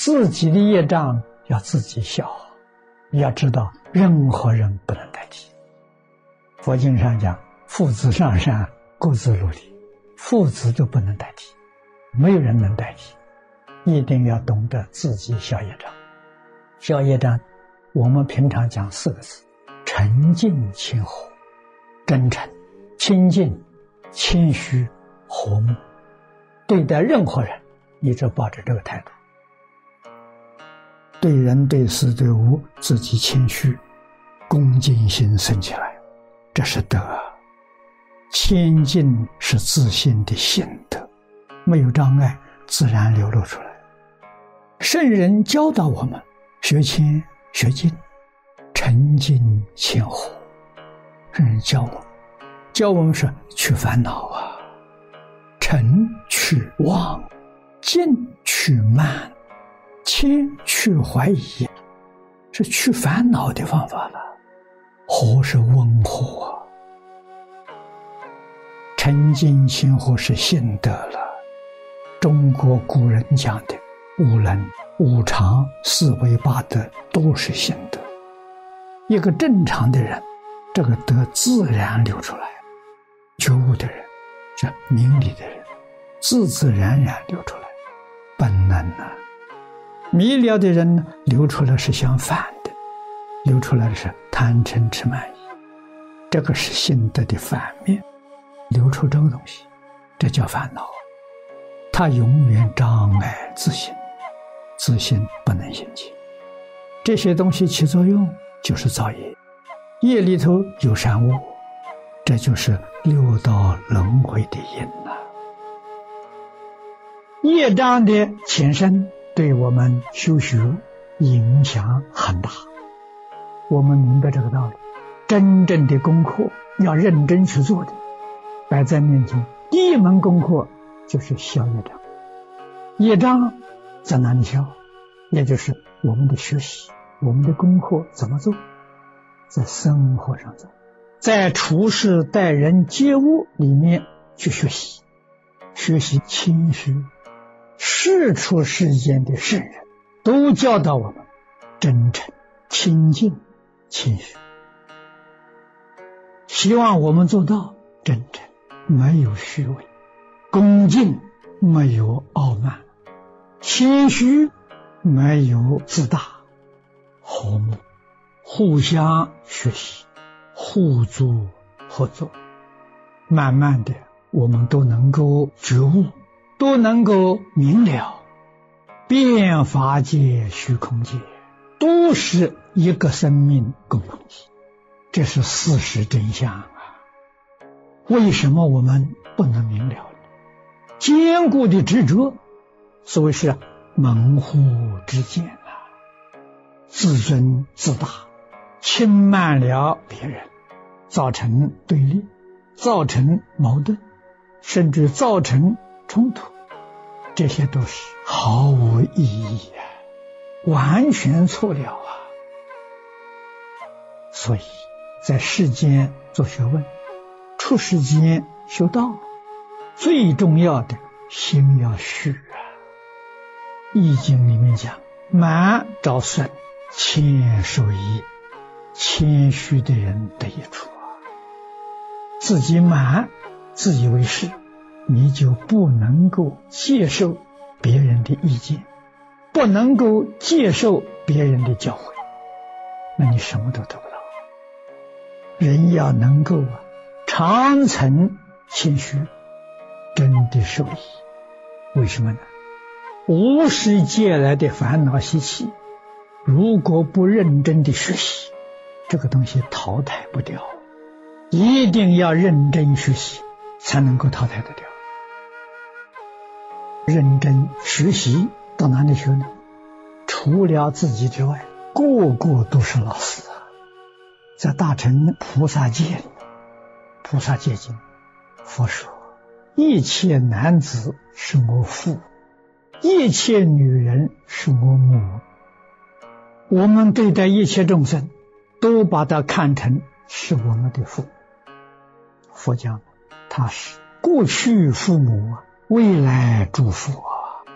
自己的业障要自己消，要知道任何人不能代替。佛经上讲，父子上山，各自努力，父子都不能代替，没有人能代替，一定要懂得自己消业障。消业障，我们平常讲四个字：沉静谦和、真诚、亲近、谦虚、和睦。对待任何人，一直抱着这个态度。对人对事对物，自己谦虚，恭敬心升起来，这是德。谦敬是自信的性德，没有障碍，自然流露出来。圣人教导我们。学谦学静，沉静谦和。圣人教我们，教我们是去烦恼啊，沉去妄，静去慢，谦去怀疑，是去烦恼的方法了。和是温和啊，沉静谦和是心得了。中国古人讲的无能。五常、四维八德都是心德。一个正常的人，这个德自然流出来；觉悟的人，这明理的人，自自然然流出来。本能啊，迷了的人呢，流出来是相反的，流出来的是贪嗔痴慢疑，这个是心德的反面，流出这个东西，这叫烦恼。它永远障碍自信。自信不能行进，这些东西起作用就是造业，业里头有善恶，这就是六道轮回的因呐。业障的前身对我们修学影响很大，我们明白这个道理。真正的功课要认真去做的，摆在面前，第一门功课就是消业障，业障。在哪里消？也就是我们的学习，我们的功课怎么做？在生活上做，在处事待人接物里面去学习，学习谦虚。世出世间的圣人都教导我们真诚、清净、谦虚，希望我们做到真诚，没有虚伪；恭敬，没有傲慢。谦虚，没有自大，和睦，互相学习，互助合作，慢慢的，我们都能够觉悟，都能够明了，变法界、虚空界都是一个生命共同体，这是事实真相啊！为什么我们不能明了？坚固的执着。所谓是门户之见啊，自尊自大，轻慢了别人，造成对立，造成矛盾，甚至造成冲突，这些都是毫无意义啊，完全错了啊！所以在世间做学问，出世间修道，最重要的心要虚啊。易经里面讲：“满招损，谦受益。”谦虚的人得益处啊。自己满，自以为是，你就不能够接受别人的意见，不能够接受别人的教诲，那你什么都得不到。人要能够啊，长存谦虚，真的受益。为什么呢？无始借来的烦恼习气，如果不认真的学习，这个东西淘汰不掉，一定要认真学习才能够淘汰得掉。认真学习到哪里去呢？除了自己之外，个个都是老师啊！在大乘菩萨界，菩萨界经，佛说一切男子是我父。一切女人是我母，我们对待一切众生，都把它看成是我们的父。佛讲，他是过去父母啊，未来诸父啊。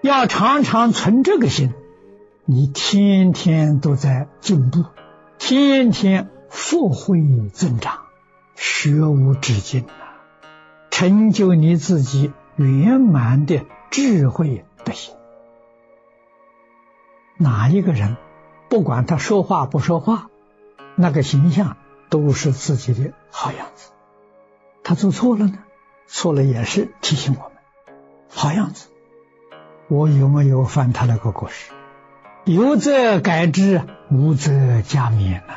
要常常存这个心，你天天都在进步，天天福慧增长，学无止境啊！成就你自己圆满的智慧的心。哪一个人，不管他说话不说话，那个形象都是自己的好样子。他做错了呢，错了也是提醒我们，好样子。我有没有犯他那个过失？有则改之，无则加勉呐。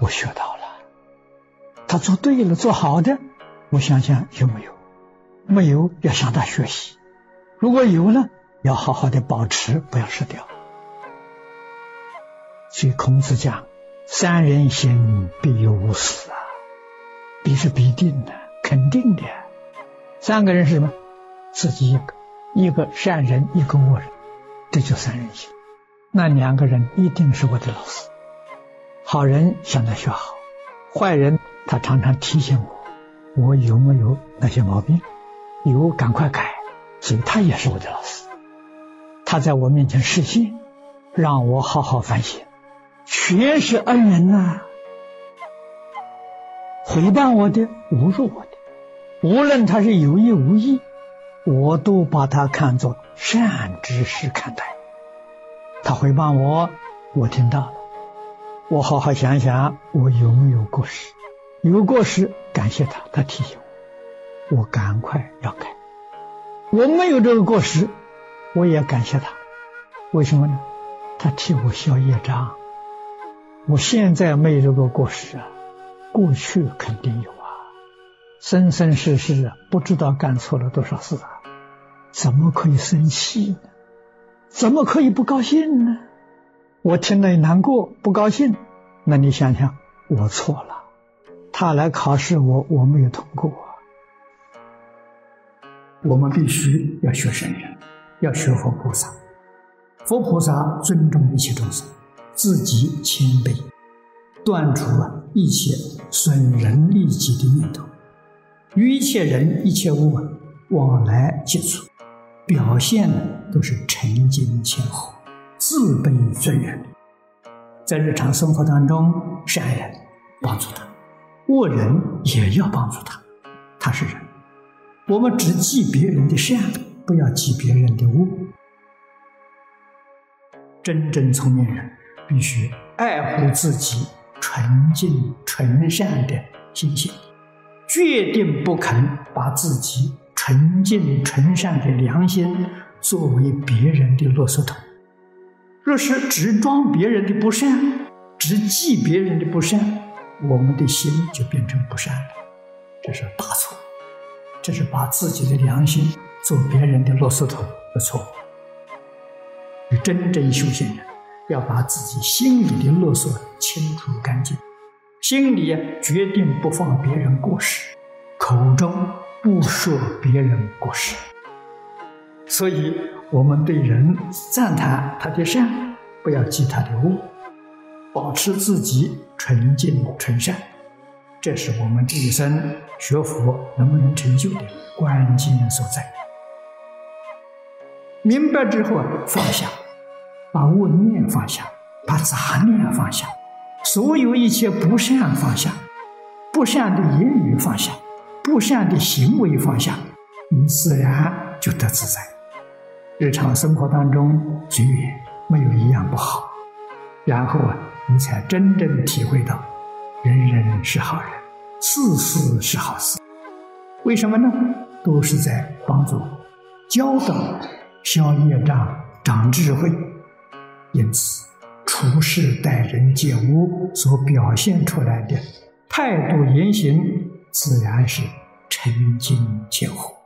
我学到了，他做对了，做好的，我想想有没有？没有，要向他学习。如果有呢，要好好的保持，不要失掉。所以孔子讲：“三人行，必有我师啊！必是必定的，肯定的。三个人是什么？自己一个，一个善人，一个恶人，这就三人行。那两个人一定是我的老师。好人向他学好，坏人他常常提醒我，我有没有那些毛病？有，赶快改。所以他也是我的老师。他在我面前示现，让我好好反省。”全是恩人呐！回谤我的、侮辱我的，无论他是有意无意，我都把他看作善知识看待。他回谤我，我听到了，我好好想想，我有没有过失？有过失，感谢他，他提醒我，我赶快要改。我没有这个过失，我也感谢他。为什么呢？他替我消业障。我现在没这个过失啊，过去肯定有啊，生生世世啊，不知道干错了多少事啊，怎么可以生气呢？怎么可以不高兴呢？我听了难过，不高兴。那你想想，我错了，他来考试我，我没有通过。我们必须要学圣人，要学佛菩萨。佛菩萨尊重一切众生。自己谦卑，断除了一切损人利己的念头，与一切人、一切物往来接触，表现的都是沉静谦和、自卑尊严。在日常生活当中，善人帮助他，恶人也要帮助他。他是人，我们只记别人的善，不要记别人的恶。真正聪明人。必须爱护自己纯净纯善的心性，决定不肯把自己纯净纯善的良心作为别人的啰嗦桶。若是只装别人的不善，只记别人的不善，我们的心就变成不善了，这是大错。这是把自己的良心做别人的啰嗦桶的错误。真正修行人。要把自己心里的垃圾清除干净，心里决定不放别人过失，口中不说别人过失。所以，我们对人赞叹他的善，不要记他的恶，保持自己纯净纯善，这是我们这一生学佛能不能成就的关键所在。明白之后，放下。把恶念放下，把杂念放下，所有一切不善放下，不善的言语放下，不善的行为放下，你自然就得自在。日常生活当中，绝没有一样不好。然后啊，你才真正体会到，人人是好人，事事是好事。为什么呢？都是在帮助教导、消业障、长智慧。因此，处事待人接物所表现出来的态度言行，自然是沉静谦和。